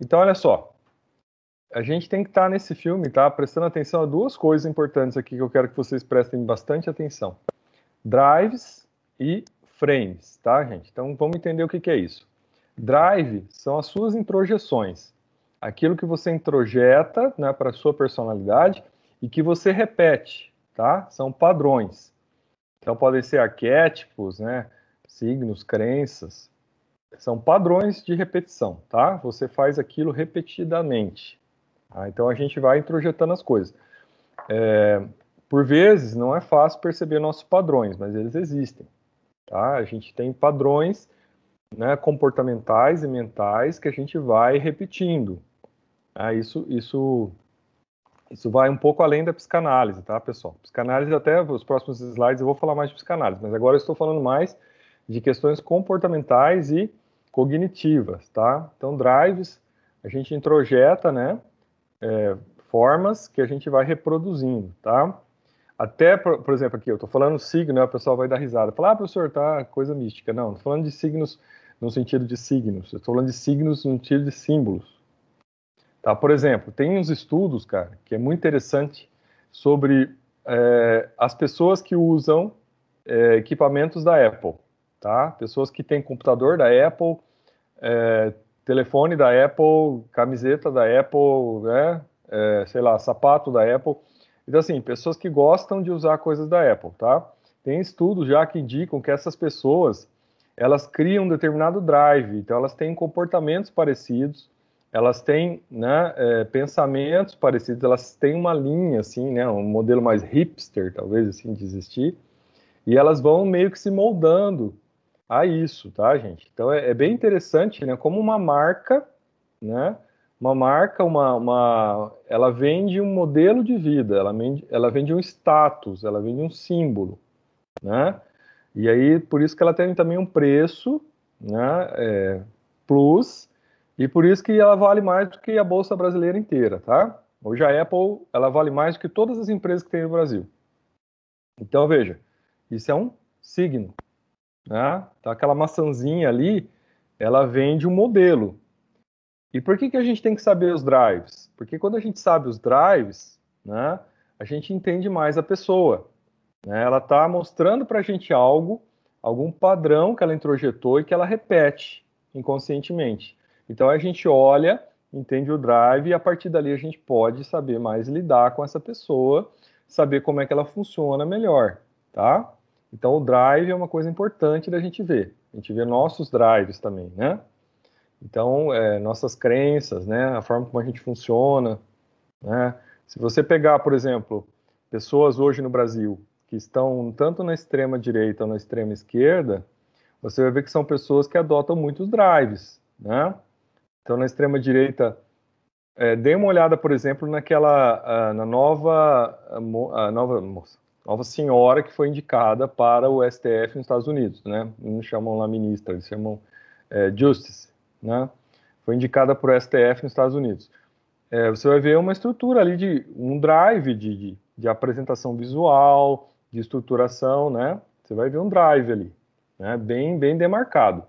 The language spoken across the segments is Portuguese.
Então, olha só, a gente tem que estar tá nesse filme, tá? Prestando atenção a duas coisas importantes aqui que eu quero que vocês prestem bastante atenção: drives e frames, tá, gente? Então, vamos entender o que, que é isso. Drive são as suas introjeções, aquilo que você introjeta né, para a sua personalidade e que você repete, tá? São padrões. Então, podem ser arquétipos, né? Signos, crenças. São padrões de repetição, tá? Você faz aquilo repetidamente. Tá? Então, a gente vai introjetando as coisas. É, por vezes, não é fácil perceber nossos padrões, mas eles existem. Tá? A gente tem padrões né, comportamentais e mentais que a gente vai repetindo. Ah, isso, isso isso vai um pouco além da psicanálise, tá, pessoal? Psicanálise, até os próximos slides eu vou falar mais de psicanálise, mas agora eu estou falando mais de questões comportamentais e cognitivas, tá? Então, drives, a gente introjeta, né, é, formas que a gente vai reproduzindo, tá? Até, por, por exemplo, aqui, eu estou falando signo, né, o pessoal vai dar risada. Falar, ah, professor, tá, coisa mística. Não, estou falando de signos no sentido de signos, estou falando de signos no sentido de símbolos, Tá? Por exemplo, tem uns estudos, cara, que é muito interessante sobre é, as pessoas que usam é, equipamentos da Apple, tá? Pessoas que têm computador da Apple, é, telefone da Apple, camiseta da Apple, né? É, sei lá, sapato da Apple. Então, assim, pessoas que gostam de usar coisas da Apple, tá? Tem estudos já que indicam que essas pessoas, elas criam um determinado drive, então elas têm comportamentos parecidos, elas têm né, é, pensamentos parecidos, elas têm uma linha, assim, né, um modelo mais hipster, talvez, assim, de existir, e elas vão meio que se moldando a isso, tá, gente? Então, é, é bem interessante, né, como uma marca, né, uma marca, uma, uma, ela vende um modelo de vida, ela vende, ela vende um status, ela vende um símbolo, né, e aí, por isso que ela tem também um preço, né, é, plus, e por isso que ela vale mais do que a bolsa brasileira inteira, tá? Hoje a Apple, ela vale mais do que todas as empresas que tem no Brasil. Então, veja, isso é um signo, né? Então, aquela maçãzinha ali, ela vende um modelo. E por que, que a gente tem que saber os drives? Porque quando a gente sabe os drives, né, a gente entende mais a pessoa. Né? Ela está mostrando para a gente algo, algum padrão que ela introjetou e que ela repete inconscientemente. Então a gente olha, entende o drive e a partir dali a gente pode saber mais lidar com essa pessoa, saber como é que ela funciona melhor, tá? Então o drive é uma coisa importante da gente ver. A gente vê nossos drives também, né? Então, é, nossas crenças, né? A forma como a gente funciona, né? Se você pegar, por exemplo, pessoas hoje no Brasil que estão tanto na extrema direita ou na extrema esquerda, você vai ver que são pessoas que adotam muitos drives, né? Então, na extrema direita, é, dê uma olhada, por exemplo, naquela na nova a nova moça, nova senhora que foi indicada para o STF nos Estados Unidos, né? Não chamam lá ministra, eles chamam é, Justice, né? Foi indicada para o STF nos Estados Unidos. É, você vai ver uma estrutura ali de um drive de, de, de, apresentação visual, de estruturação, né? Você vai ver um drive ali, né? Bem, bem demarcado.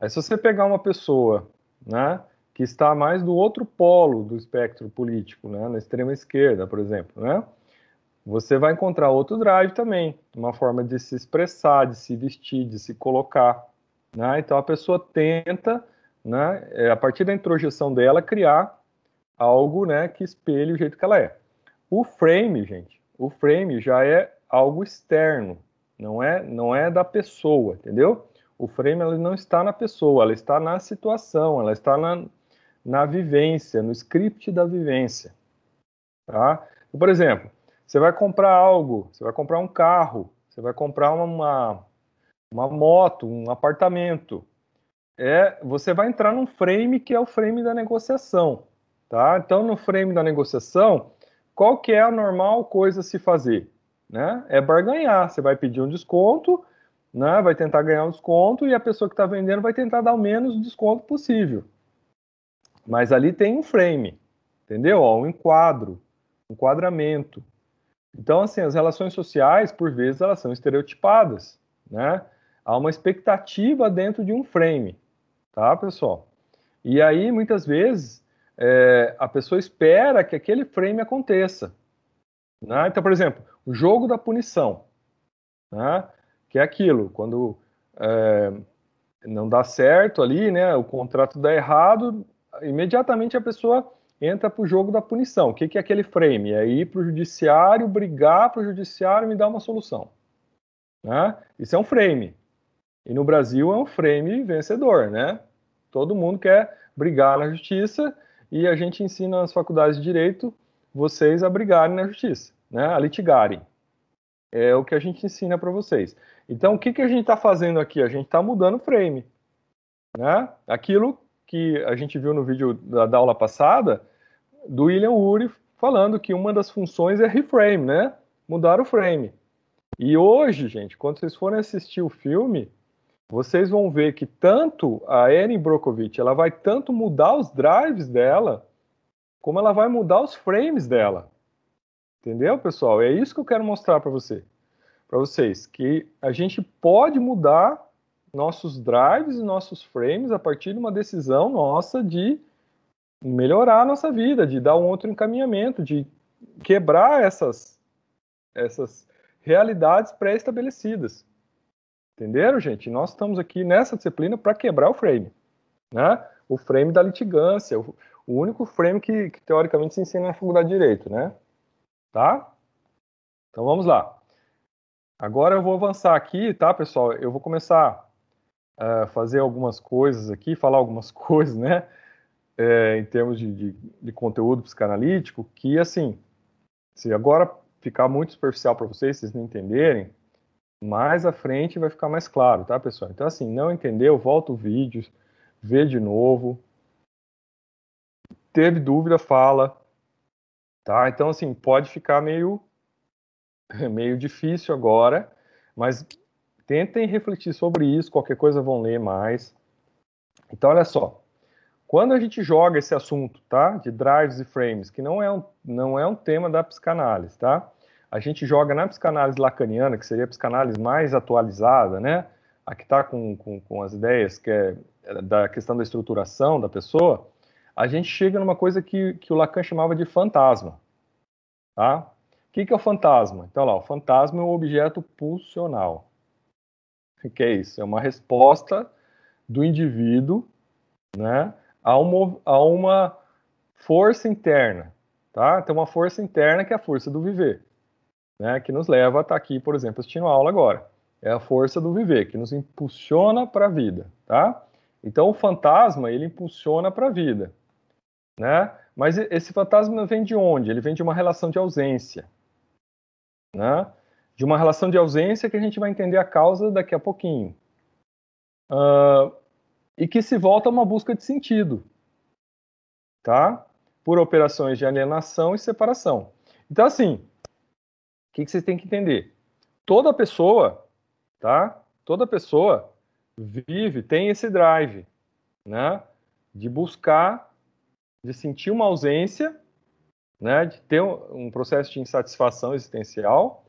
Aí se você pegar uma pessoa, né? que está mais do outro polo do espectro político, né, na extrema esquerda, por exemplo, né, você vai encontrar outro drive também, uma forma de se expressar, de se vestir, de se colocar. Né? Então a pessoa tenta, né, é, a partir da introjeção dela, criar algo né, que espelhe o jeito que ela é. O frame, gente, o frame já é algo externo, não é, não é da pessoa, entendeu? O frame ela não está na pessoa, ela está na situação, ela está na, na vivência, no script da vivência. Tá? Por exemplo, você vai comprar algo, você vai comprar um carro, você vai comprar uma, uma moto, um apartamento. É, você vai entrar num frame que é o frame da negociação. Tá? Então, no frame da negociação, qual que é a normal coisa a se fazer? Né? É barganhar. Você vai pedir um desconto, né? vai tentar ganhar um desconto e a pessoa que está vendendo vai tentar dar o menos desconto possível. Mas ali tem um frame, entendeu? Ó, um enquadro, um enquadramento. Então, assim, as relações sociais, por vezes, elas são estereotipadas, né? Há uma expectativa dentro de um frame, tá, pessoal? E aí, muitas vezes, é, a pessoa espera que aquele frame aconteça. Né? Então, por exemplo, o jogo da punição, né? que é aquilo, quando é, não dá certo ali, né, o contrato dá errado, imediatamente a pessoa entra para o jogo da punição. O que, que é aquele frame? É ir para o judiciário, brigar para o judiciário e me dar uma solução. Né? Isso é um frame. E no Brasil é um frame vencedor, né? Todo mundo quer brigar na justiça e a gente ensina nas faculdades de direito vocês a brigarem na justiça, né? A litigarem. É o que a gente ensina para vocês. Então, o que, que a gente está fazendo aqui? A gente está mudando o frame, né? Aquilo que a gente viu no vídeo da, da aula passada do William Ury falando que uma das funções é reframe, né? Mudar o frame. E hoje, gente, quando vocês forem assistir o filme, vocês vão ver que tanto a Erin Brockovich, ela vai tanto mudar os drives dela, como ela vai mudar os frames dela. Entendeu, pessoal? É isso que eu quero mostrar para você, para vocês, que a gente pode mudar nossos drives e nossos frames a partir de uma decisão nossa de melhorar a nossa vida, de dar um outro encaminhamento, de quebrar essas essas realidades pré-estabelecidas. Entenderam, gente? Nós estamos aqui nessa disciplina para quebrar o frame, né? O frame da litigância, o, o único frame que, que, teoricamente se ensina na faculdade de direito, né? Tá? Então vamos lá. Agora eu vou avançar aqui, tá, pessoal? Eu vou começar a fazer algumas coisas aqui, falar algumas coisas, né? É, em termos de, de, de conteúdo psicanalítico, que assim, se agora ficar muito superficial para vocês, vocês não entenderem, mais à frente vai ficar mais claro, tá, pessoal? Então, assim, não entendeu, volta o vídeo, vê de novo. Teve dúvida, fala. Tá? Então, assim, pode ficar meio, meio difícil agora, mas tentem refletir sobre isso, qualquer coisa vão ler mais. Então, olha só. Quando a gente joga esse assunto, tá? De drives e frames, que não é um, não é um tema da psicanálise, tá? a gente joga na psicanálise lacaniana, que seria a psicanálise mais atualizada, né? A que está com, com, com, as ideias que é, é da questão da estruturação da pessoa, a gente chega numa coisa que, que o Lacan chamava de fantasma. Tá? O que, que é o fantasma? Então, lá, o fantasma é um objeto pulsional. Que é isso? É uma resposta do indivíduo né, a, uma, a uma força interna. Tá? Tem uma força interna que é a força do viver né, que nos leva a estar aqui, por exemplo, assistindo a aula agora. É a força do viver, que nos impulsiona para a vida, tá? Então, o fantasma, ele impulsiona para a vida, né? Mas esse fantasma vem de onde? Ele vem de uma relação de ausência, né? De uma relação de ausência que a gente vai entender a causa daqui a pouquinho. Uh, e que se volta a uma busca de sentido, tá? Por operações de alienação e separação. Então, assim, que, que vocês têm que entender? Toda pessoa, tá? Toda pessoa vive, tem esse drive, né? De buscar, de sentir uma ausência, né? De ter um processo de insatisfação existencial.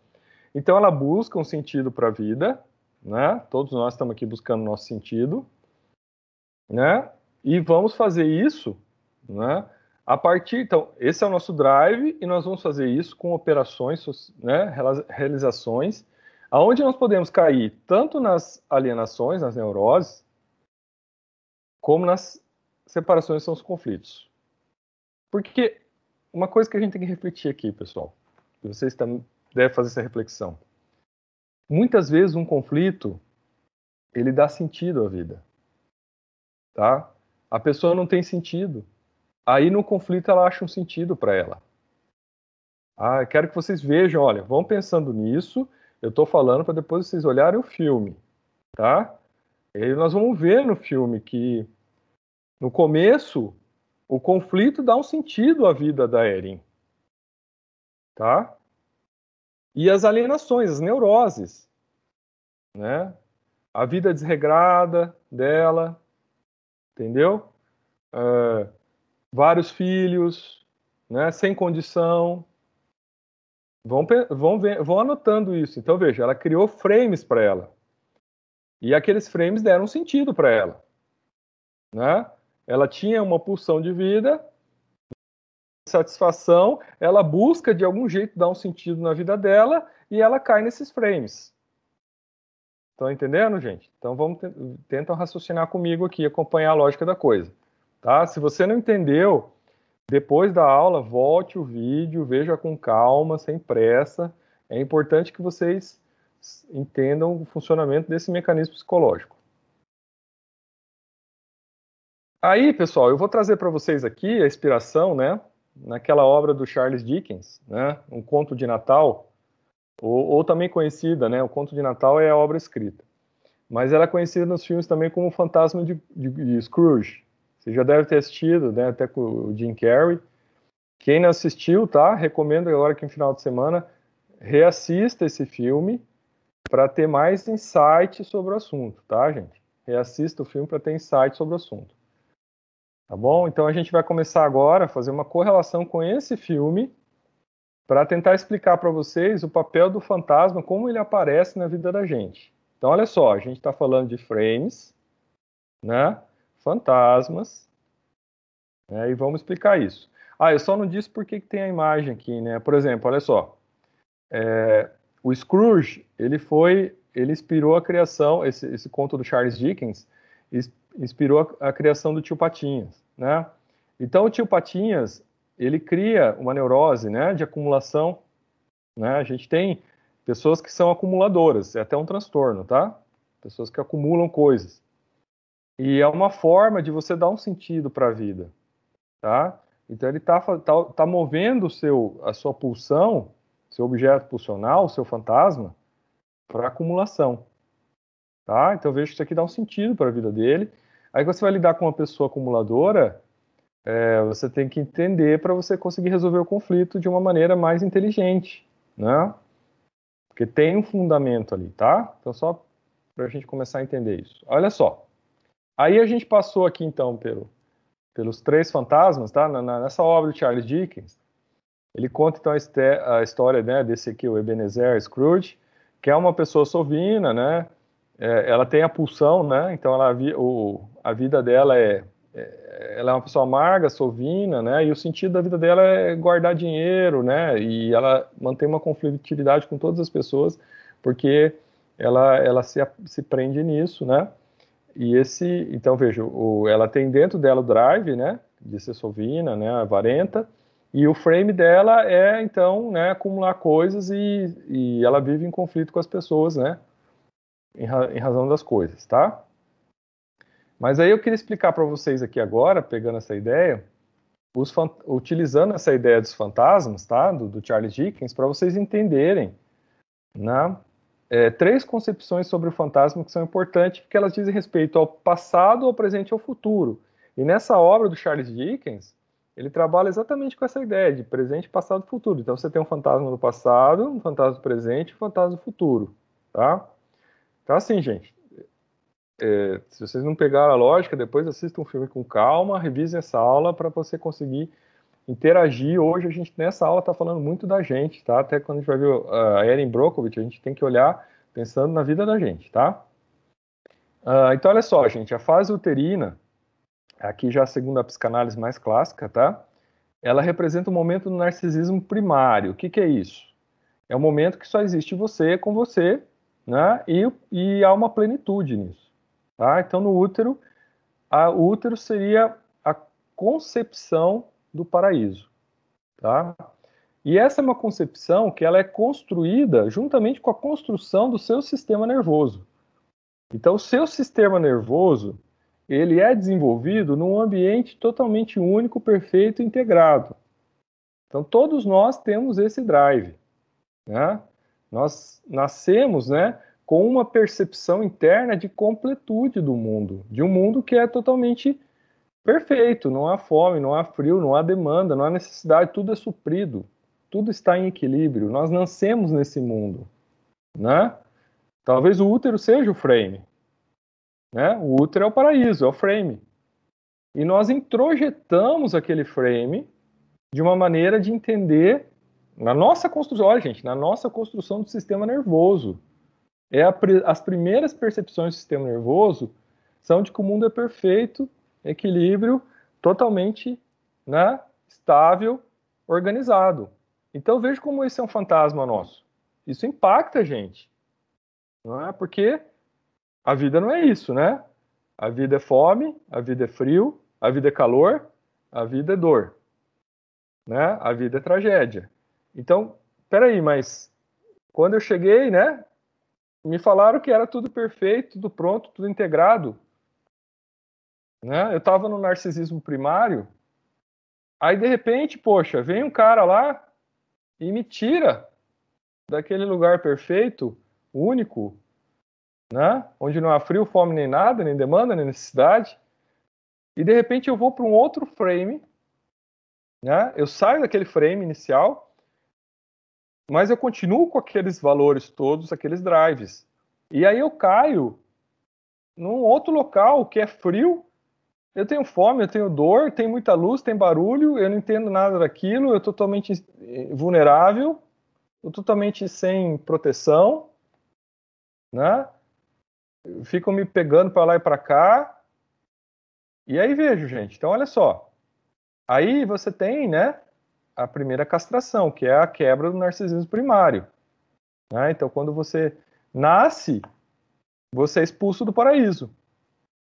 Então ela busca um sentido para a vida, né? Todos nós estamos aqui buscando nosso sentido, né? E vamos fazer isso, né? A partir, então, esse é o nosso drive e nós vamos fazer isso com operações, né, realizações, aonde nós podemos cair tanto nas alienações, nas neuroses, como nas separações são os conflitos. Porque uma coisa que a gente tem que refletir aqui, pessoal, vocês também devem fazer essa reflexão. Muitas vezes um conflito ele dá sentido à vida, tá? A pessoa não tem sentido Aí no conflito ela acha um sentido para ela. Ah, quero que vocês vejam, olha, vão pensando nisso. Eu estou falando para depois vocês olharem o filme, tá? E nós vamos ver no filme que no começo o conflito dá um sentido à vida da Erin, tá? E as alienações, as neuroses, né? A vida desregrada dela, entendeu? Uh, vários filhos, né, sem condição. Vão, vão, vão anotando isso. Então, veja, ela criou frames para ela. E aqueles frames deram sentido para ela. Né? Ela tinha uma pulsão de vida insatisfação, ela busca de algum jeito dar um sentido na vida dela e ela cai nesses frames. Estão entendendo, gente? Então vamos tentam raciocinar comigo aqui, acompanhar a lógica da coisa, tá? Se você não entendeu, depois da aula, volte o vídeo, veja com calma, sem pressa. É importante que vocês entendam o funcionamento desse mecanismo psicológico. Aí, pessoal, eu vou trazer para vocês aqui a inspiração, né, naquela obra do Charles Dickens, né, um conto de Natal, ou, ou, também conhecida, né, o conto de Natal é a obra escrita, mas ela é conhecida nos filmes também como o Fantasma de, de, de Scrooge. Você já deve ter assistido, né, até com o Jim Carrey. Quem não assistiu, tá? Recomendo agora que no final de semana reassista esse filme para ter mais insight sobre o assunto, tá, gente? Reassista o filme para ter insight sobre o assunto. Tá bom? Então a gente vai começar agora a fazer uma correlação com esse filme para tentar explicar para vocês o papel do fantasma, como ele aparece na vida da gente. Então olha só, a gente está falando de frames, né? Fantasmas, né? e vamos explicar isso. Ah, eu só não disse por que, que tem a imagem aqui, né? Por exemplo, olha só, é, o Scrooge, ele foi, ele inspirou a criação, esse, esse conto do Charles Dickens, inspirou a, a criação do tio Patinhas, né? Então o tio Patinhas, ele cria uma neurose, né, de acumulação, né? A gente tem pessoas que são acumuladoras, é até um transtorno, tá? Pessoas que acumulam coisas. E é uma forma de você dar um sentido para a vida, tá? Então ele está tá, tá movendo seu, a sua pulsão, seu objeto pulsional, seu fantasma, para acumulação. Tá? Então vejo que isso aqui dá um sentido para a vida dele. Aí você vai lidar com uma pessoa acumuladora, é, você tem que entender para você conseguir resolver o conflito de uma maneira mais inteligente, né? Porque tem um fundamento ali, tá? Então só para a gente começar a entender isso. Olha só. Aí a gente passou aqui então pelo, pelos três fantasmas, tá? Na, nessa obra de Charles Dickens, ele conta então a, a história né, desse aqui, o Ebenezer Scrooge, que é uma pessoa sovina, né? É, ela tem a pulsão, né? Então ela, o, a vida dela é, é, ela é uma pessoa amarga, sovina, né? E o sentido da vida dela é guardar dinheiro, né? E ela mantém uma conflitividade com todas as pessoas, porque ela, ela se, se prende nisso, né? E esse, então veja, o, ela tem dentro dela o drive, né? De ser sovina, né? Avarenta. E o frame dela é, então, né, acumular coisas e, e ela vive em conflito com as pessoas, né? Em, ra em razão das coisas, tá? Mas aí eu queria explicar para vocês aqui agora, pegando essa ideia, utilizando essa ideia dos fantasmas, tá? Do, do Charles Dickens, para vocês entenderem, né? É, três concepções sobre o fantasma que são importantes, porque elas dizem respeito ao passado, ao presente e ao futuro. E nessa obra do Charles Dickens, ele trabalha exatamente com essa ideia de presente, passado e futuro. Então você tem um fantasma do passado, um fantasma do presente e um fantasma do futuro, tá? Então, assim, gente, é, se vocês não pegaram a lógica, depois assistam um filme com calma, revisem essa aula para você conseguir interagir. Hoje a gente nessa aula está falando muito da gente, tá? Até quando a gente vai ver a Erin Brockovich, a gente tem que olhar pensando na vida da gente, tá? Uh, então, olha só, gente, a fase uterina, aqui já a segunda psicanálise mais clássica, tá? Ela representa o momento do narcisismo primário. O que, que é isso? É o momento que só existe você com você né? E, e há uma plenitude nisso. Tá? Então, no útero, a, o útero seria a concepção do paraíso. Tá? E essa é uma concepção que ela é construída juntamente com a construção do seu sistema nervoso. Então, o seu sistema nervoso ele é desenvolvido num ambiente totalmente único, perfeito, integrado. Então, todos nós temos esse drive. Né? Nós nascemos, né, com uma percepção interna de completude do mundo, de um mundo que é totalmente perfeito, não há fome, não há frio, não há demanda, não há necessidade, tudo é suprido, tudo está em equilíbrio. Nós nascemos nesse mundo, né? Talvez o útero seja o frame, né? O útero é o paraíso, é o frame. E nós introjetamos aquele frame de uma maneira de entender na nossa construção, olha, gente, na nossa construção do sistema nervoso. É a, as primeiras percepções do sistema nervoso são de que o mundo é perfeito, equilíbrio, totalmente né, estável organizado. Então veja como esse é um fantasma nosso. Isso impacta a gente. Não é? Porque a vida não é isso, né? A vida é fome, a vida é frio, a vida é calor, a vida é dor. Né? A vida é tragédia. Então, peraí, mas quando eu cheguei, né? Me falaram que era tudo perfeito, tudo pronto, tudo integrado. Né? Eu estava no narcisismo primário. Aí, de repente, poxa, vem um cara lá e me tira daquele lugar perfeito, único, né? onde não há frio, fome nem nada, nem demanda, nem necessidade, e de repente eu vou para um outro frame, né? eu saio daquele frame inicial, mas eu continuo com aqueles valores todos, aqueles drives, e aí eu caio num outro local que é frio, eu tenho fome, eu tenho dor, tem muita luz, tem barulho, eu não entendo nada daquilo, eu totalmente eh, vulnerável, eu totalmente sem proteção, né? Ficam me pegando para lá e para cá. E aí vejo, gente. Então olha só. Aí você tem, né, a primeira castração, que é a quebra do narcisismo primário. Né? Então quando você nasce, você é expulso do paraíso,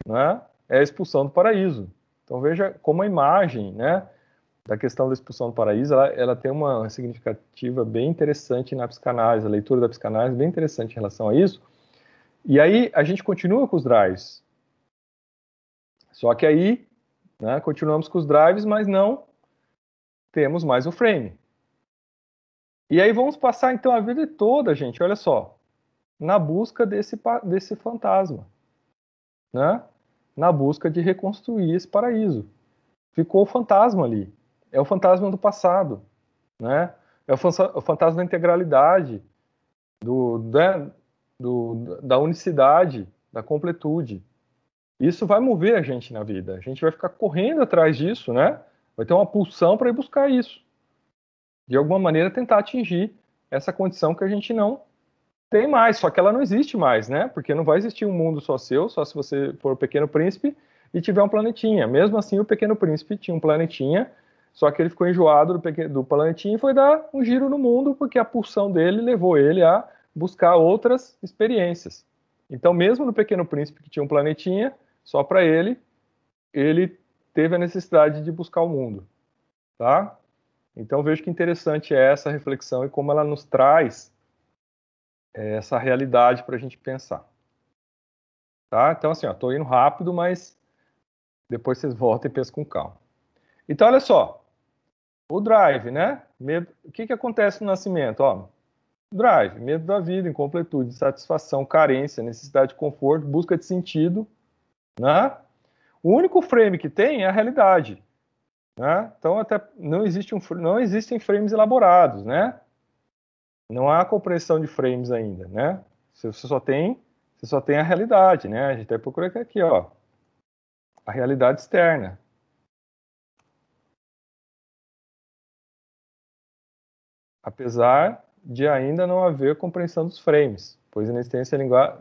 né? É a expulsão do paraíso. Então veja como a imagem, né, da questão da expulsão do paraíso, ela, ela tem uma significativa bem interessante na psicanálise, a leitura da psicanálise é bem interessante em relação a isso. E aí a gente continua com os drives. Só que aí, né, continuamos com os drives, mas não temos mais o frame. E aí vamos passar então a vida toda, gente, olha só, na busca desse, desse fantasma, né? Na busca de reconstruir esse paraíso. Ficou o fantasma ali é o fantasma do passado, né? É o fantasma da integralidade, do, da, do, da unicidade, da completude. Isso vai mover a gente na vida. A gente vai ficar correndo atrás disso, né? Vai ter uma pulsão para ir buscar isso. De alguma maneira tentar atingir essa condição que a gente não tem mais, só que ela não existe mais, né? Porque não vai existir um mundo só seu, só se você for o pequeno príncipe e tiver um planetinha. Mesmo assim, o pequeno príncipe tinha um planetinha só que ele ficou enjoado do, do planetinha e foi dar um giro no mundo, porque a pulsão dele levou ele a buscar outras experiências. Então, mesmo no Pequeno Príncipe, que tinha um planetinha só para ele, ele teve a necessidade de buscar o mundo. Tá? Então, vejo que interessante é essa reflexão e como ela nos traz é, essa realidade para a gente pensar. Tá? Então, assim, estou indo rápido, mas depois vocês voltam e pensam com calma. Então, olha só, o drive, né? Medo... O que, que acontece no nascimento? Ó, drive, medo da vida, incompletude, satisfação, carência, necessidade de conforto, busca de sentido, né? O único frame que tem é a realidade, né? Então até não existe um não existem frames elaborados, né? Não há compreensão de frames ainda, né? Você só tem você só tem a realidade, né? A gente até procura aqui, ó, a realidade externa, apesar de ainda não haver compreensão dos frames, pois inexiste a,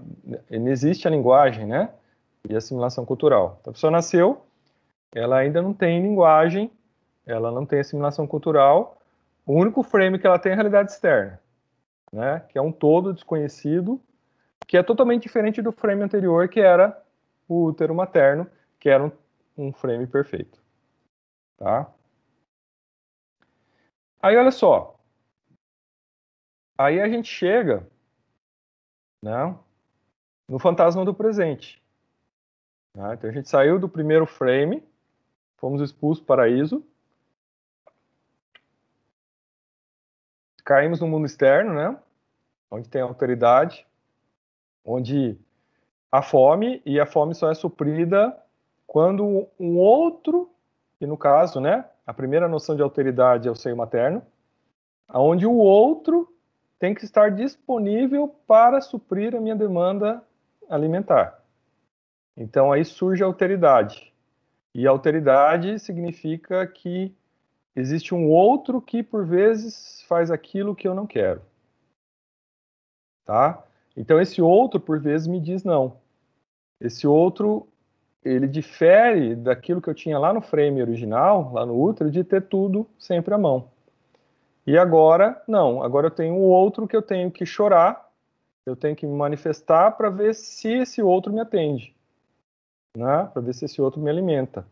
existe a linguagem, né? E assimilação cultural. Então, a pessoa nasceu, ela ainda não tem linguagem, ela não tem assimilação cultural, o único frame que ela tem é a realidade externa, né? Que é um todo desconhecido, que é totalmente diferente do frame anterior, que era o útero materno, que era um, um frame perfeito, tá? Aí, olha só, Aí a gente chega né, no fantasma do presente. Né? Então a gente saiu do primeiro frame, fomos expulsos do paraíso, caímos no mundo externo, né, onde tem autoridade, onde a fome, e a fome só é suprida quando um outro, que no caso, né, a primeira noção de alteridade é o seio materno, onde o outro tem que estar disponível para suprir a minha demanda alimentar. Então aí surge a alteridade. E a alteridade significa que existe um outro que por vezes faz aquilo que eu não quero. Tá? Então esse outro por vezes me diz não. Esse outro ele difere daquilo que eu tinha lá no frame original, lá no útero, de ter tudo sempre à mão. E agora, não, agora eu tenho o outro que eu tenho que chorar, eu tenho que me manifestar para ver se esse outro me atende, né? Para ver se esse outro me alimenta.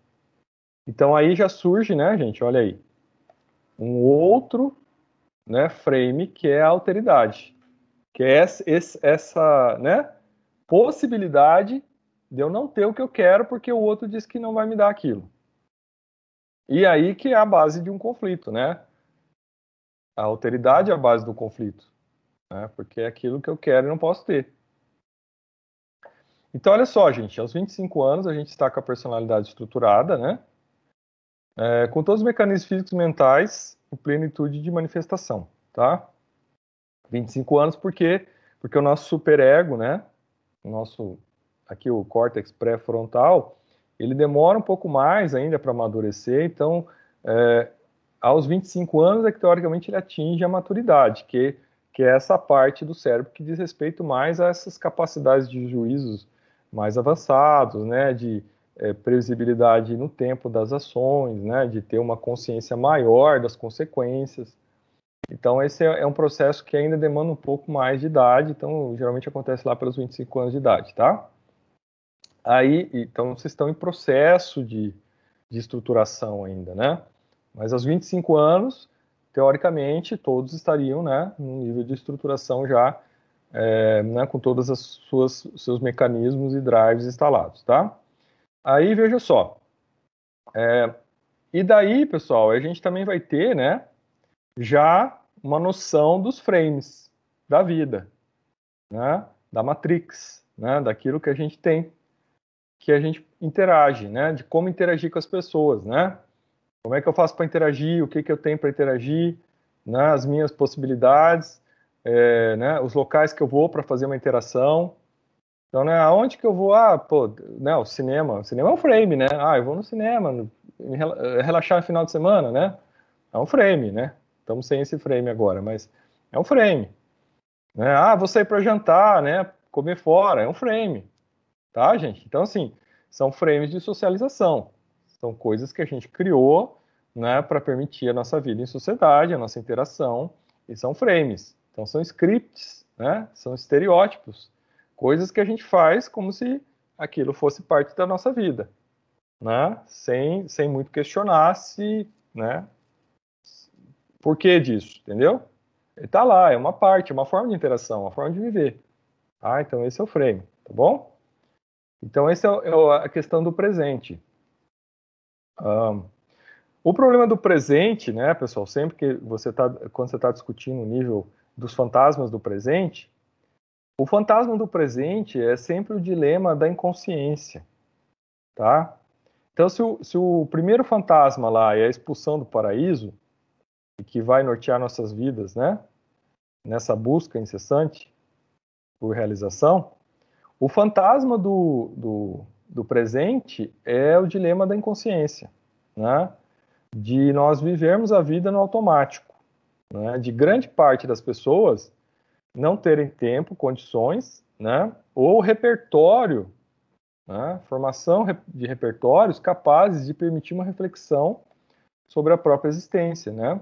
Então aí já surge, né, gente, olha aí, um outro, né, frame que é a alteridade, que é essa, essa, né, possibilidade de eu não ter o que eu quero porque o outro disse que não vai me dar aquilo. E aí que é a base de um conflito, né? A alteridade é a base do conflito, né? Porque é aquilo que eu quero e não posso ter. Então, olha só, gente, aos 25 anos a gente está com a personalidade estruturada, né? É, com todos os mecanismos físicos e mentais em plenitude de manifestação, tá? 25 anos porque porque o nosso superego, né? O nosso aqui o córtex pré-frontal, ele demora um pouco mais ainda para amadurecer, então é, aos 25 anos é que teoricamente ele atinge a maturidade, que, que é essa parte do cérebro que diz respeito mais a essas capacidades de juízos mais avançados, né, de é, previsibilidade no tempo das ações, né, de ter uma consciência maior das consequências. Então esse é, é um processo que ainda demanda um pouco mais de idade, então geralmente acontece lá pelos 25 anos de idade, tá? Aí, então, vocês estão em processo de, de estruturação ainda, né? Mas aos 25 anos, teoricamente, todos estariam, né, num nível de estruturação já, é, né, com as suas seus mecanismos e drives instalados, tá? Aí veja só, é, e daí, pessoal, a gente também vai ter, né, já uma noção dos frames da vida, né, da matrix, né, daquilo que a gente tem que a gente interage, né? De como interagir com as pessoas, né? Como é que eu faço para interagir? O que, que eu tenho para interagir? Né? As minhas possibilidades, é, né? Os locais que eu vou para fazer uma interação. Então, né? Aonde que eu vou? Ah, pô, né? O cinema. O cinema é um frame, né? Ah, eu vou no cinema, relaxar no final de semana, né? É um frame, né? Estamos sem esse frame agora, mas é um frame. Né? Ah, vou sair para jantar, né? Comer fora, é um frame tá, gente? Então, assim, são frames de socialização. São coisas que a gente criou, né, para permitir a nossa vida em sociedade, a nossa interação, e são frames. Então, são scripts, né? São estereótipos, coisas que a gente faz como se aquilo fosse parte da nossa vida, né? Sem, sem muito questionar se, né? Por que disso, entendeu? Ele tá lá, é uma parte, é uma forma de interação, uma forma de viver. Ah, então esse é o frame, tá bom? Então, essa é, é a questão do presente. Um, o problema do presente, né, pessoal, sempre que você está, quando você está discutindo o nível dos fantasmas do presente, o fantasma do presente é sempre o dilema da inconsciência, tá? Então, se o, se o primeiro fantasma lá é a expulsão do paraíso, que vai nortear nossas vidas, né, nessa busca incessante por realização, o fantasma do, do, do presente é o dilema da inconsciência, né? de nós vivermos a vida no automático, né? de grande parte das pessoas não terem tempo, condições, né? ou repertório, né? formação de repertórios capazes de permitir uma reflexão sobre a própria existência, né?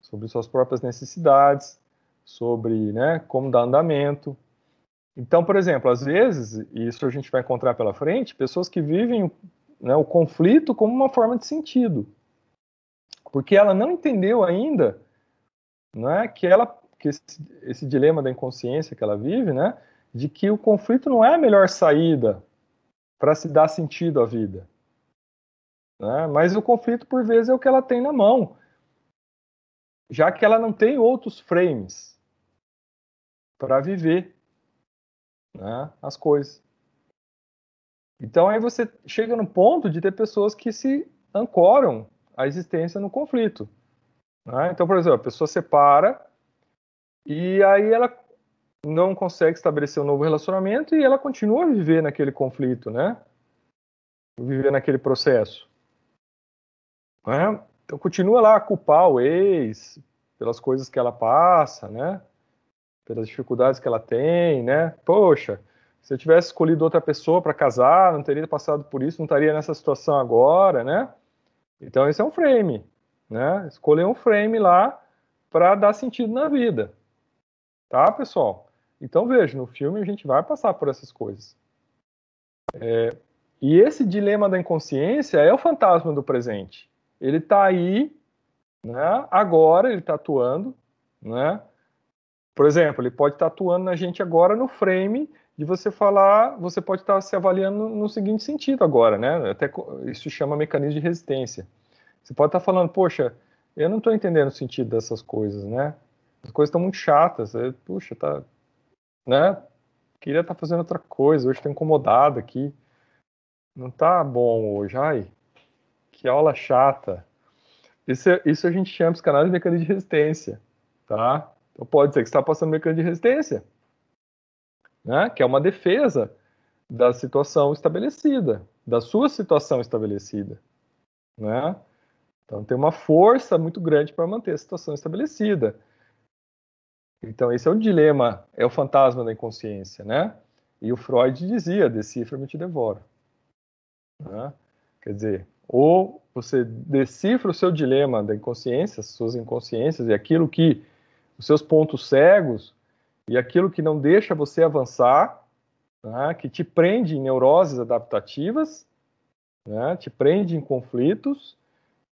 sobre suas próprias necessidades, sobre né, como dar andamento, então, por exemplo, às vezes, e isso a gente vai encontrar pela frente, pessoas que vivem né, o conflito como uma forma de sentido. Porque ela não entendeu ainda né, que, ela, que esse, esse dilema da inconsciência que ela vive, né, de que o conflito não é a melhor saída para se dar sentido à vida. Né? Mas o conflito, por vezes, é o que ela tem na mão, já que ela não tem outros frames para viver né, as coisas. Então aí você chega no ponto de ter pessoas que se ancoram a existência no conflito. Né? Então, por exemplo, a pessoa separa e aí ela não consegue estabelecer um novo relacionamento e ela continua a viver naquele conflito, né? Viver naquele processo. Né? Então continua lá a culpar o ex pelas coisas que ela passa, né? pelas dificuldades que ela tem, né? Poxa, se eu tivesse escolhido outra pessoa para casar, não teria passado por isso, não estaria nessa situação agora, né? Então esse é um frame, né? Escolher um frame lá para dar sentido na vida. Tá, pessoal? Então veja, no filme a gente vai passar por essas coisas. É, e esse dilema da inconsciência é o fantasma do presente. Ele está aí, né? Agora ele está atuando, né? Por exemplo, ele pode estar tá atuando na gente agora no frame de você falar, você pode estar tá se avaliando no seguinte sentido agora, né? Até isso chama mecanismo de resistência. Você pode estar tá falando, poxa, eu não estou entendendo o sentido dessas coisas, né? As coisas estão muito chatas. Eu, puxa, tá, né? Queria estar tá fazendo outra coisa. Hoje estou incomodado aqui. Não tá bom hoje. Ai, que aula chata. Isso, isso a gente chama os canais de mecanismo de resistência, tá? Então pode ser que está passando mecanismo de resistência, né? Que é uma defesa da situação estabelecida, da sua situação estabelecida, né? Então tem uma força muito grande para manter a situação estabelecida. Então, esse é o dilema, é o fantasma da inconsciência, né? E o Freud dizia: decifra-me, te devoro. Né? Quer dizer, ou você decifra o seu dilema da inconsciência, suas inconsciências e aquilo que, os seus pontos cegos e aquilo que não deixa você avançar, né? que te prende em neuroses adaptativas, né? te prende em conflitos,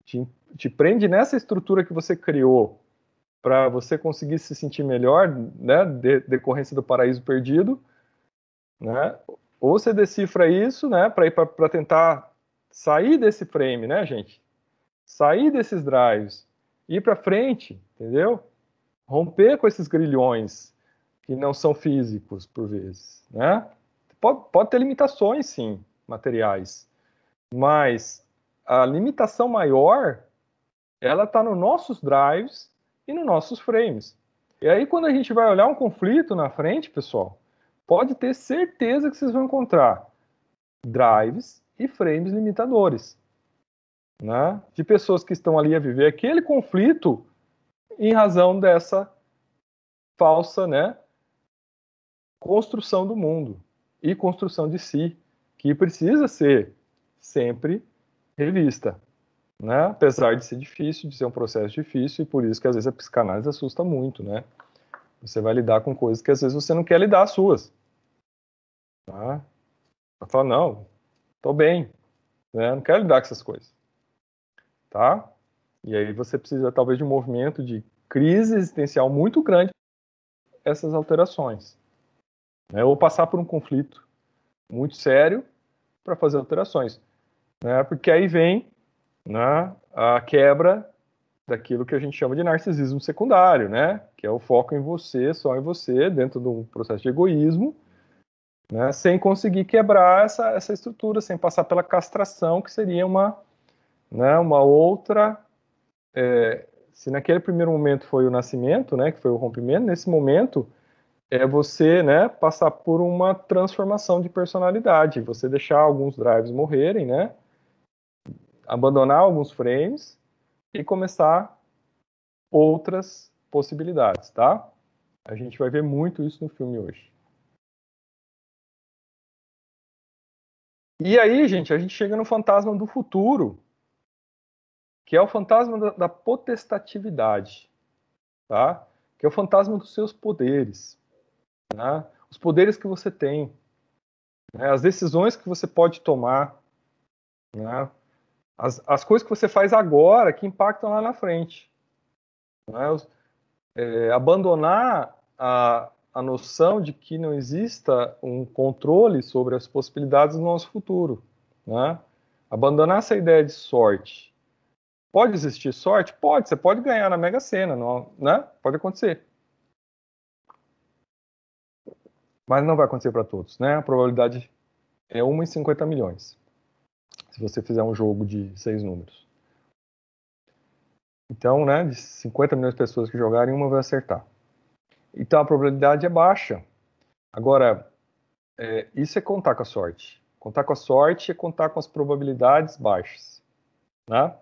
te, te prende nessa estrutura que você criou para você conseguir se sentir melhor, né, de, decorrência do paraíso perdido, né? Ou você decifra isso, né, para ir para tentar sair desse frame, né, gente? Sair desses drives, ir para frente, entendeu? Romper com esses grilhões que não são físicos por vezes, né? Pode, pode ter limitações, sim, materiais, mas a limitação maior ela está nos nossos drives e nos nossos frames. E aí, quando a gente vai olhar um conflito na frente, pessoal, pode ter certeza que vocês vão encontrar drives e frames limitadores. Né? De pessoas que estão ali a viver aquele conflito em razão dessa falsa né, construção do mundo e construção de si, que precisa ser sempre revista né? Apesar de ser difícil, de ser um processo difícil, e por isso que às vezes a psicanálise assusta muito, né? Você vai lidar com coisas que às vezes você não quer lidar as suas. Tá? Vai falar, não, tô bem, né? Não quero lidar com essas coisas. Tá? E aí você precisa talvez de um movimento de crise existencial muito grande essas alterações. Né? Ou passar por um conflito muito sério para fazer alterações. Né? Porque aí vem né, a quebra daquilo que a gente chama de narcisismo secundário, né, que é o foco em você, só em você, dentro de um processo de egoísmo, né, sem conseguir quebrar essa, essa estrutura, sem passar pela castração, que seria uma, né, uma outra. É, se naquele primeiro momento foi o nascimento, né, que foi o rompimento, nesse momento é você né, passar por uma transformação de personalidade, você deixar alguns drives morrerem, né, abandonar alguns frames e começar outras possibilidades, tá? A gente vai ver muito isso no filme hoje. E aí, gente, a gente chega no fantasma do futuro, que é o fantasma da, da potestatividade, tá? Que é o fantasma dos seus poderes, né? Os poderes que você tem, né? as decisões que você pode tomar, né? As, as coisas que você faz agora que impactam lá na frente. É? É, abandonar a, a noção de que não exista um controle sobre as possibilidades do nosso futuro. Né? Abandonar essa ideia de sorte. Pode existir sorte? Pode, você pode ganhar na Mega Sena, não, né? pode acontecer. Mas não vai acontecer para todos. Né? A probabilidade é 1 em 50 milhões se você fizer um jogo de seis números. Então, né, de 50 milhões de pessoas que jogarem, uma vai acertar. Então a probabilidade é baixa. Agora, é, isso é contar com a sorte. Contar com a sorte é contar com as probabilidades baixas. Né?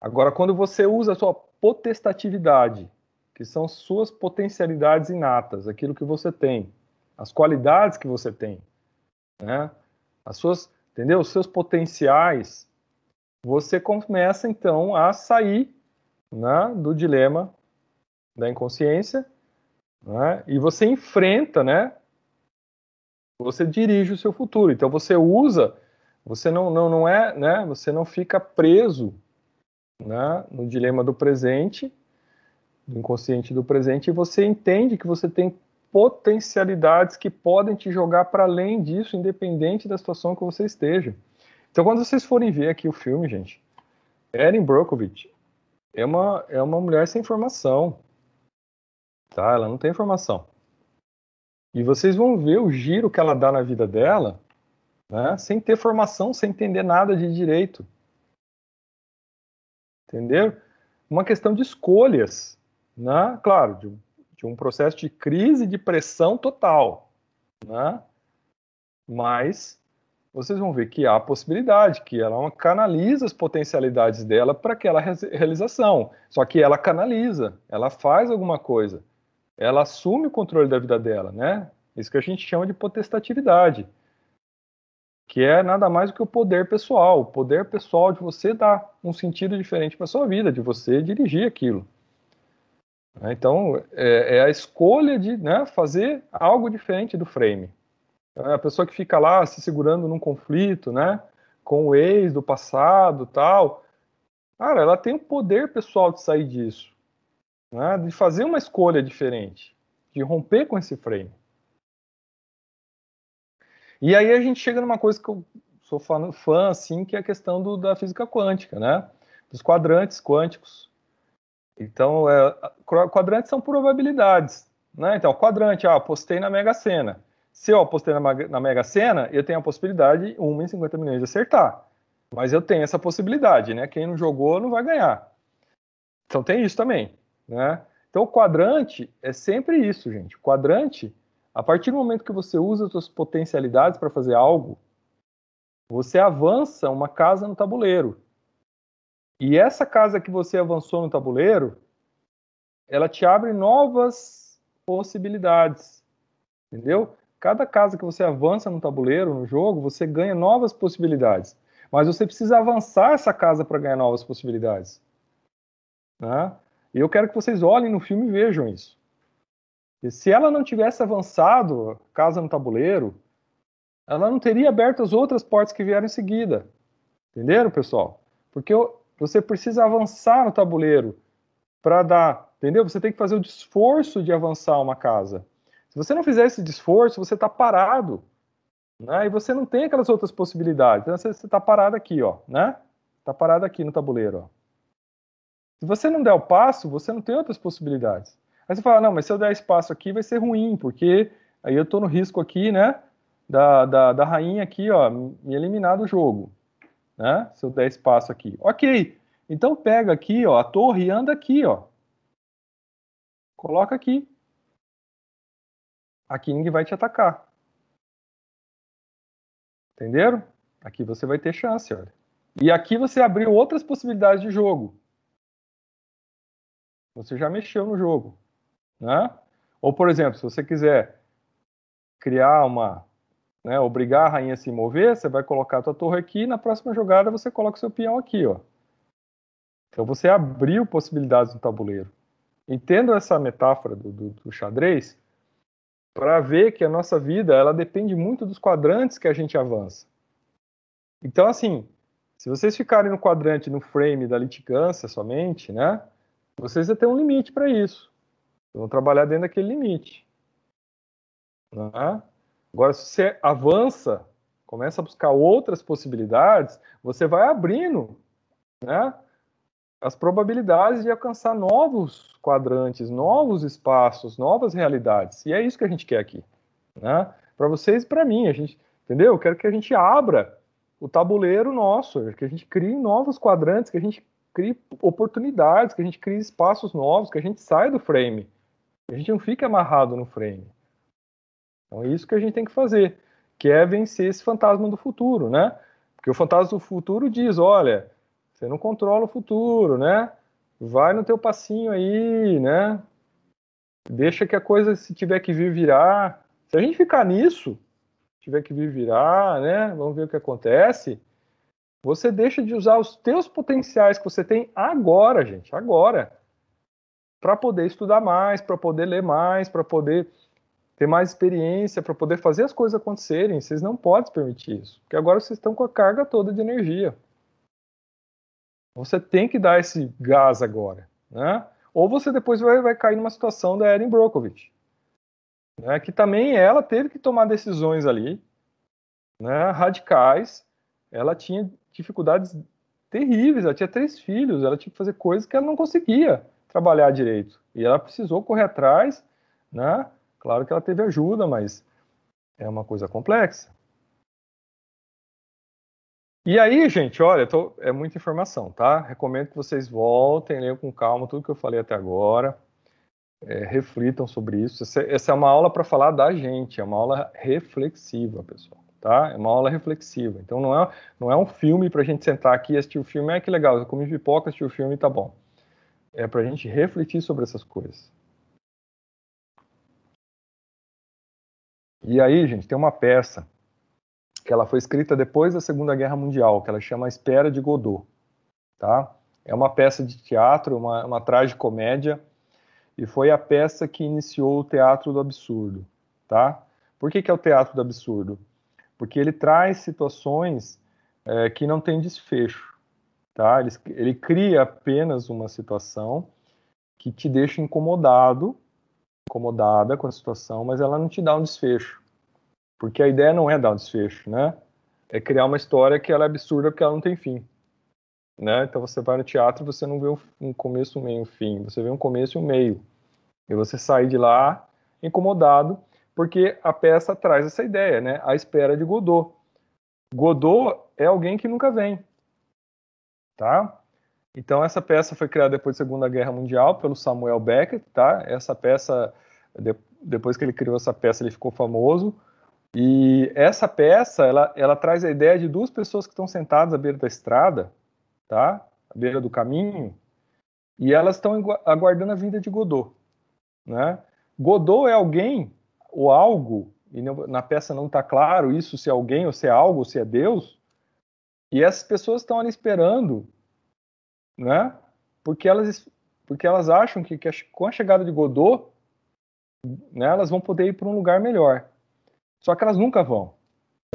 Agora, quando você usa a sua potestatividade, que são suas potencialidades inatas, aquilo que você tem, as qualidades que você tem, né? as suas entendeu? Os seus potenciais, você começa então a sair né, do dilema da inconsciência, né? e você enfrenta, né? Você dirige o seu futuro. Então você usa, você não, não, não é, né? Você não fica preso né? no dilema do presente, do inconsciente do presente, e você entende que você tem potencialidades que podem te jogar para além disso, independente da situação que você esteja. Então, quando vocês forem ver aqui o filme, gente, Erin Brockovich é uma, é uma mulher sem formação. Tá? Ela não tem formação. E vocês vão ver o giro que ela dá na vida dela, né? sem ter formação, sem entender nada de direito. Entendeu? Uma questão de escolhas. Né? Claro, de, de um processo de crise, de pressão total. Né? Mas vocês vão ver que há a possibilidade, que ela canaliza as potencialidades dela para aquela realização. Só que ela canaliza, ela faz alguma coisa, ela assume o controle da vida dela, né? Isso que a gente chama de potestatividade, que é nada mais do que o poder pessoal, o poder pessoal de você dar um sentido diferente para sua vida, de você dirigir aquilo. Então, é, é a escolha de né, fazer algo diferente do frame. É a pessoa que fica lá se segurando num conflito, né? Com o ex do passado tal. Cara, ela tem o poder pessoal de sair disso. Né, de fazer uma escolha diferente. De romper com esse frame. E aí a gente chega numa coisa que eu sou fã, fã assim, que é a questão do, da física quântica, né? Dos quadrantes quânticos. Então, é, quadrantes são probabilidades. Né? Então, quadrante, ah, apostei na Mega Sena. Se eu apostei na, na Mega Sena, eu tenho a possibilidade, 1 em 50 milhões, de acertar. Mas eu tenho essa possibilidade, né? Quem não jogou não vai ganhar. Então tem isso também, né? Então o quadrante é sempre isso, gente. O quadrante, a partir do momento que você usa as suas potencialidades para fazer algo, você avança uma casa no tabuleiro. E essa casa que você avançou no tabuleiro, ela te abre novas possibilidades. Entendeu? Cada casa que você avança no tabuleiro, no jogo, você ganha novas possibilidades. Mas você precisa avançar essa casa para ganhar novas possibilidades. Né? E eu quero que vocês olhem no filme e vejam isso. E se ela não tivesse avançado casa no tabuleiro, ela não teria aberto as outras portas que vieram em seguida. Entenderam, pessoal? Porque você precisa avançar no tabuleiro para dar, entendeu? Você tem que fazer o esforço de avançar uma casa. Se você não fizer esse esforço, você está parado. Né? E você não tem aquelas outras possibilidades. Então, você está parado aqui, ó, né? Está parado aqui no tabuleiro. Ó. Se você não der o passo, você não tem outras possibilidades. Aí você fala, não, mas se eu der espaço aqui vai ser ruim, porque aí eu estou no risco aqui, né? Da, da, da rainha aqui, ó, me eliminar do jogo. Né? Se eu der espaço aqui. Ok. Então pega aqui, ó, a torre e anda aqui, ó. Coloca aqui aqui ninguém vai te atacar. Entenderam? Aqui você vai ter chance, olha. E aqui você abriu outras possibilidades de jogo. Você já mexeu no jogo, né? Ou por exemplo, se você quiser criar uma, né, obrigar a rainha a se mover, você vai colocar a tua torre aqui, na próxima jogada você coloca o seu peão aqui, ó. Então você abriu possibilidades no tabuleiro. Entendo essa metáfora do, do, do xadrez, para ver que a nossa vida ela depende muito dos quadrantes que a gente avança. Então, assim, se vocês ficarem no quadrante, no frame da litigância somente, né, vocês vão ter um limite para isso. Vão trabalhar dentro daquele limite. Né? Agora, se você avança, começa a buscar outras possibilidades, você vai abrindo né, as probabilidades de alcançar novos quadrantes, novos espaços, novas realidades. E é isso que a gente quer aqui, né? Para vocês e para mim, a gente, entendeu? Eu quero que a gente abra o tabuleiro nosso, que a gente crie novos quadrantes, que a gente crie oportunidades, que a gente crie espaços novos, que a gente saia do frame, a gente não fique amarrado no frame. Então é isso que a gente tem que fazer, que é vencer esse fantasma do futuro, né? Porque o fantasma do futuro diz, olha, você não controla o futuro, né? Vai no teu passinho aí, né? Deixa que a coisa, se tiver que vir, virar. Se a gente ficar nisso, tiver que vir, virar, né? Vamos ver o que acontece. Você deixa de usar os teus potenciais que você tem agora, gente, agora. para poder estudar mais, para poder ler mais, para poder ter mais experiência, para poder fazer as coisas acontecerem. Vocês não podem permitir isso, porque agora vocês estão com a carga toda de energia. Você tem que dar esse gás agora, né? Ou você depois vai, vai cair numa situação da Erin Brockovich, né? que também ela teve que tomar decisões ali, né? radicais. Ela tinha dificuldades terríveis, ela tinha três filhos, ela tinha que fazer coisas que ela não conseguia trabalhar direito. E ela precisou correr atrás, né? Claro que ela teve ajuda, mas é uma coisa complexa. E aí, gente, olha, tô, é muita informação, tá? Recomendo que vocês voltem, leiam com calma tudo que eu falei até agora, é, reflitam sobre isso. Essa, essa é uma aula para falar da gente, é uma aula reflexiva, pessoal, tá? É uma aula reflexiva. Então não é, não é um filme para a gente sentar aqui e assistir o filme, é que legal, eu comi pipoca, assisti o filme, tá bom. É para a gente refletir sobre essas coisas. E aí, gente, tem uma peça que ela foi escrita depois da Segunda Guerra Mundial, que ela chama Espera de Godot, tá? É uma peça de teatro, uma, uma tragicomédia, e foi a peça que iniciou o teatro do absurdo, tá? Por que, que é o teatro do absurdo? Porque ele traz situações é, que não tem desfecho, tá? Ele, ele cria apenas uma situação que te deixa incomodado, incomodada com a situação, mas ela não te dá um desfecho. Porque a ideia não é dar um desfecho, né? É criar uma história que ela é absurda porque ela não tem fim. Né? Então você vai no teatro você não vê um começo, um meio, um fim. Você vê um começo e um meio. E você sai de lá incomodado porque a peça traz essa ideia, né? A espera de Godot. Godot é alguém que nunca vem, tá? Então essa peça foi criada depois da Segunda Guerra Mundial pelo Samuel Beckett, tá? Essa peça depois que ele criou essa peça ele ficou famoso e essa peça, ela, ela traz a ideia de duas pessoas que estão sentadas à beira da estrada, tá? À beira do caminho, e elas estão aguardando a vinda de Godot, né? Godot é alguém ou algo, e na peça não está claro isso se é alguém ou se é algo, ou se é Deus, e essas pessoas estão ali esperando, né? Porque elas, porque elas acham que, que com a chegada de Godot, né, elas vão poder ir para um lugar melhor. Só que elas nunca vão.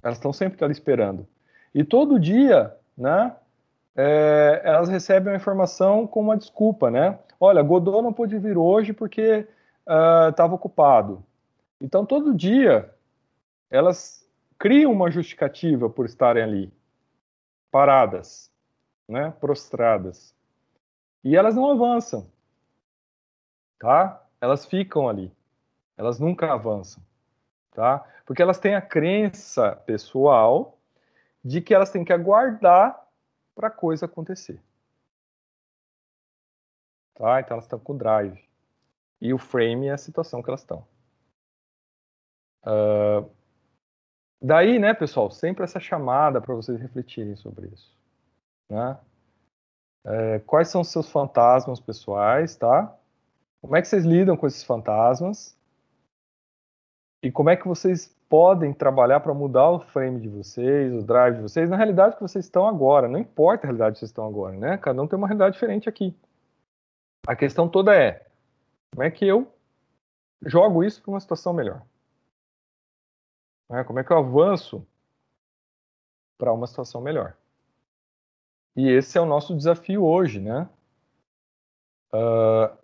Elas estão sempre ali esperando. E todo dia, né, é, elas recebem a informação com uma desculpa, né? Olha, Godot não pôde vir hoje porque estava uh, ocupado. Então, todo dia, elas criam uma justificativa por estarem ali, paradas, né, prostradas. E elas não avançam, tá? Elas ficam ali. Elas nunca avançam tá? Porque elas têm a crença pessoal de que elas têm que aguardar para a coisa acontecer. Tá? Então elas estão com o drive. E o frame é a situação que elas estão. Uh, daí, né, pessoal, sempre essa chamada para vocês refletirem sobre isso. Né? É, quais são os seus fantasmas pessoais, tá? Como é que vocês lidam com esses fantasmas? E como é que vocês podem trabalhar para mudar o frame de vocês, o drive de vocês, na realidade que vocês estão agora. Não importa a realidade que vocês estão agora, né? Cada um tem uma realidade diferente aqui. A questão toda é como é que eu jogo isso para uma situação melhor? Né? Como é que eu avanço para uma situação melhor? E esse é o nosso desafio hoje, né? Uh,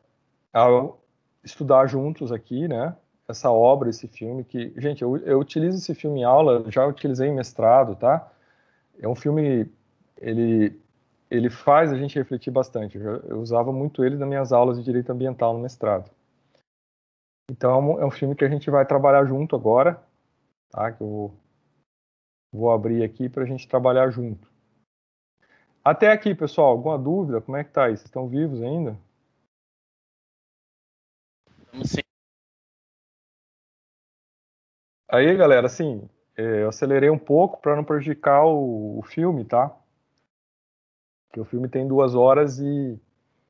ao estudar juntos aqui, né? essa obra, esse filme, que, gente, eu, eu utilizo esse filme em aula, já utilizei em mestrado, tá? É um filme, ele, ele faz a gente refletir bastante. Eu, eu usava muito ele nas minhas aulas de direito ambiental no mestrado. Então, é um filme que a gente vai trabalhar junto agora, tá? Que eu vou, abrir aqui para a gente trabalhar junto. Até aqui, pessoal, alguma dúvida? Como é que tá aí? Vocês estão vivos ainda? Sim. Aí, galera, assim, é, eu acelerei um pouco para não prejudicar o, o, filme, tá? Porque o filme tem duas horas e,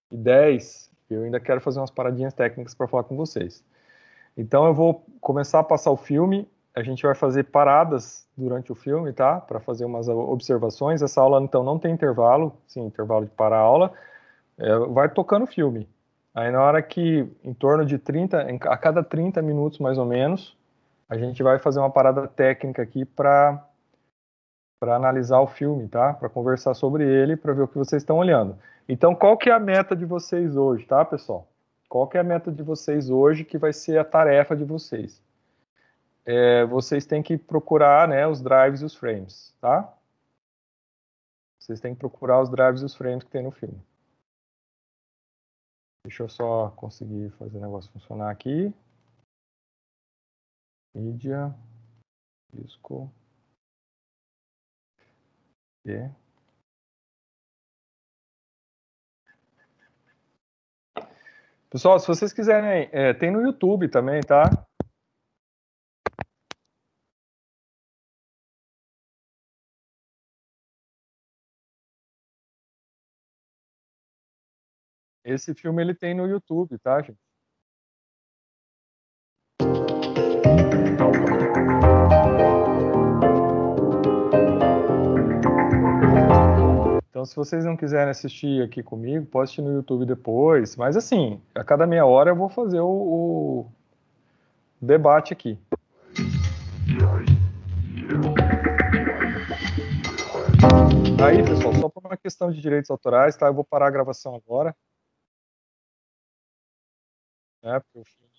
e dez. Eu ainda quero fazer umas paradinhas técnicas para falar com vocês. Então eu vou começar a passar o filme. A gente vai fazer paradas durante o filme, tá? Para fazer umas observações. Essa aula então não tem intervalo, sim, intervalo de parar a aula. É, vai tocando o filme, Aí na hora que, em torno de 30, a cada 30 minutos mais ou menos, a gente vai fazer uma parada técnica aqui para para analisar o filme, tá? Para conversar sobre ele, para ver o que vocês estão olhando. Então, qual que é a meta de vocês hoje, tá, pessoal? Qual que é a meta de vocês hoje que vai ser a tarefa de vocês? É, vocês têm que procurar, né, os drives e os frames, tá? Vocês têm que procurar os drives e os frames que tem no filme. Deixa eu só conseguir fazer o negócio funcionar aqui. Mídia, disco. E. Pessoal, se vocês quiserem, é, tem no YouTube também, tá? Esse filme ele tem no YouTube, tá, gente? Então, se vocês não quiserem assistir aqui comigo, pode assistir no YouTube depois. Mas, assim, a cada meia hora eu vou fazer o, o debate aqui. Aí, pessoal, só por uma questão de direitos autorais, tá? Eu vou parar a gravação agora. Né, porque o filme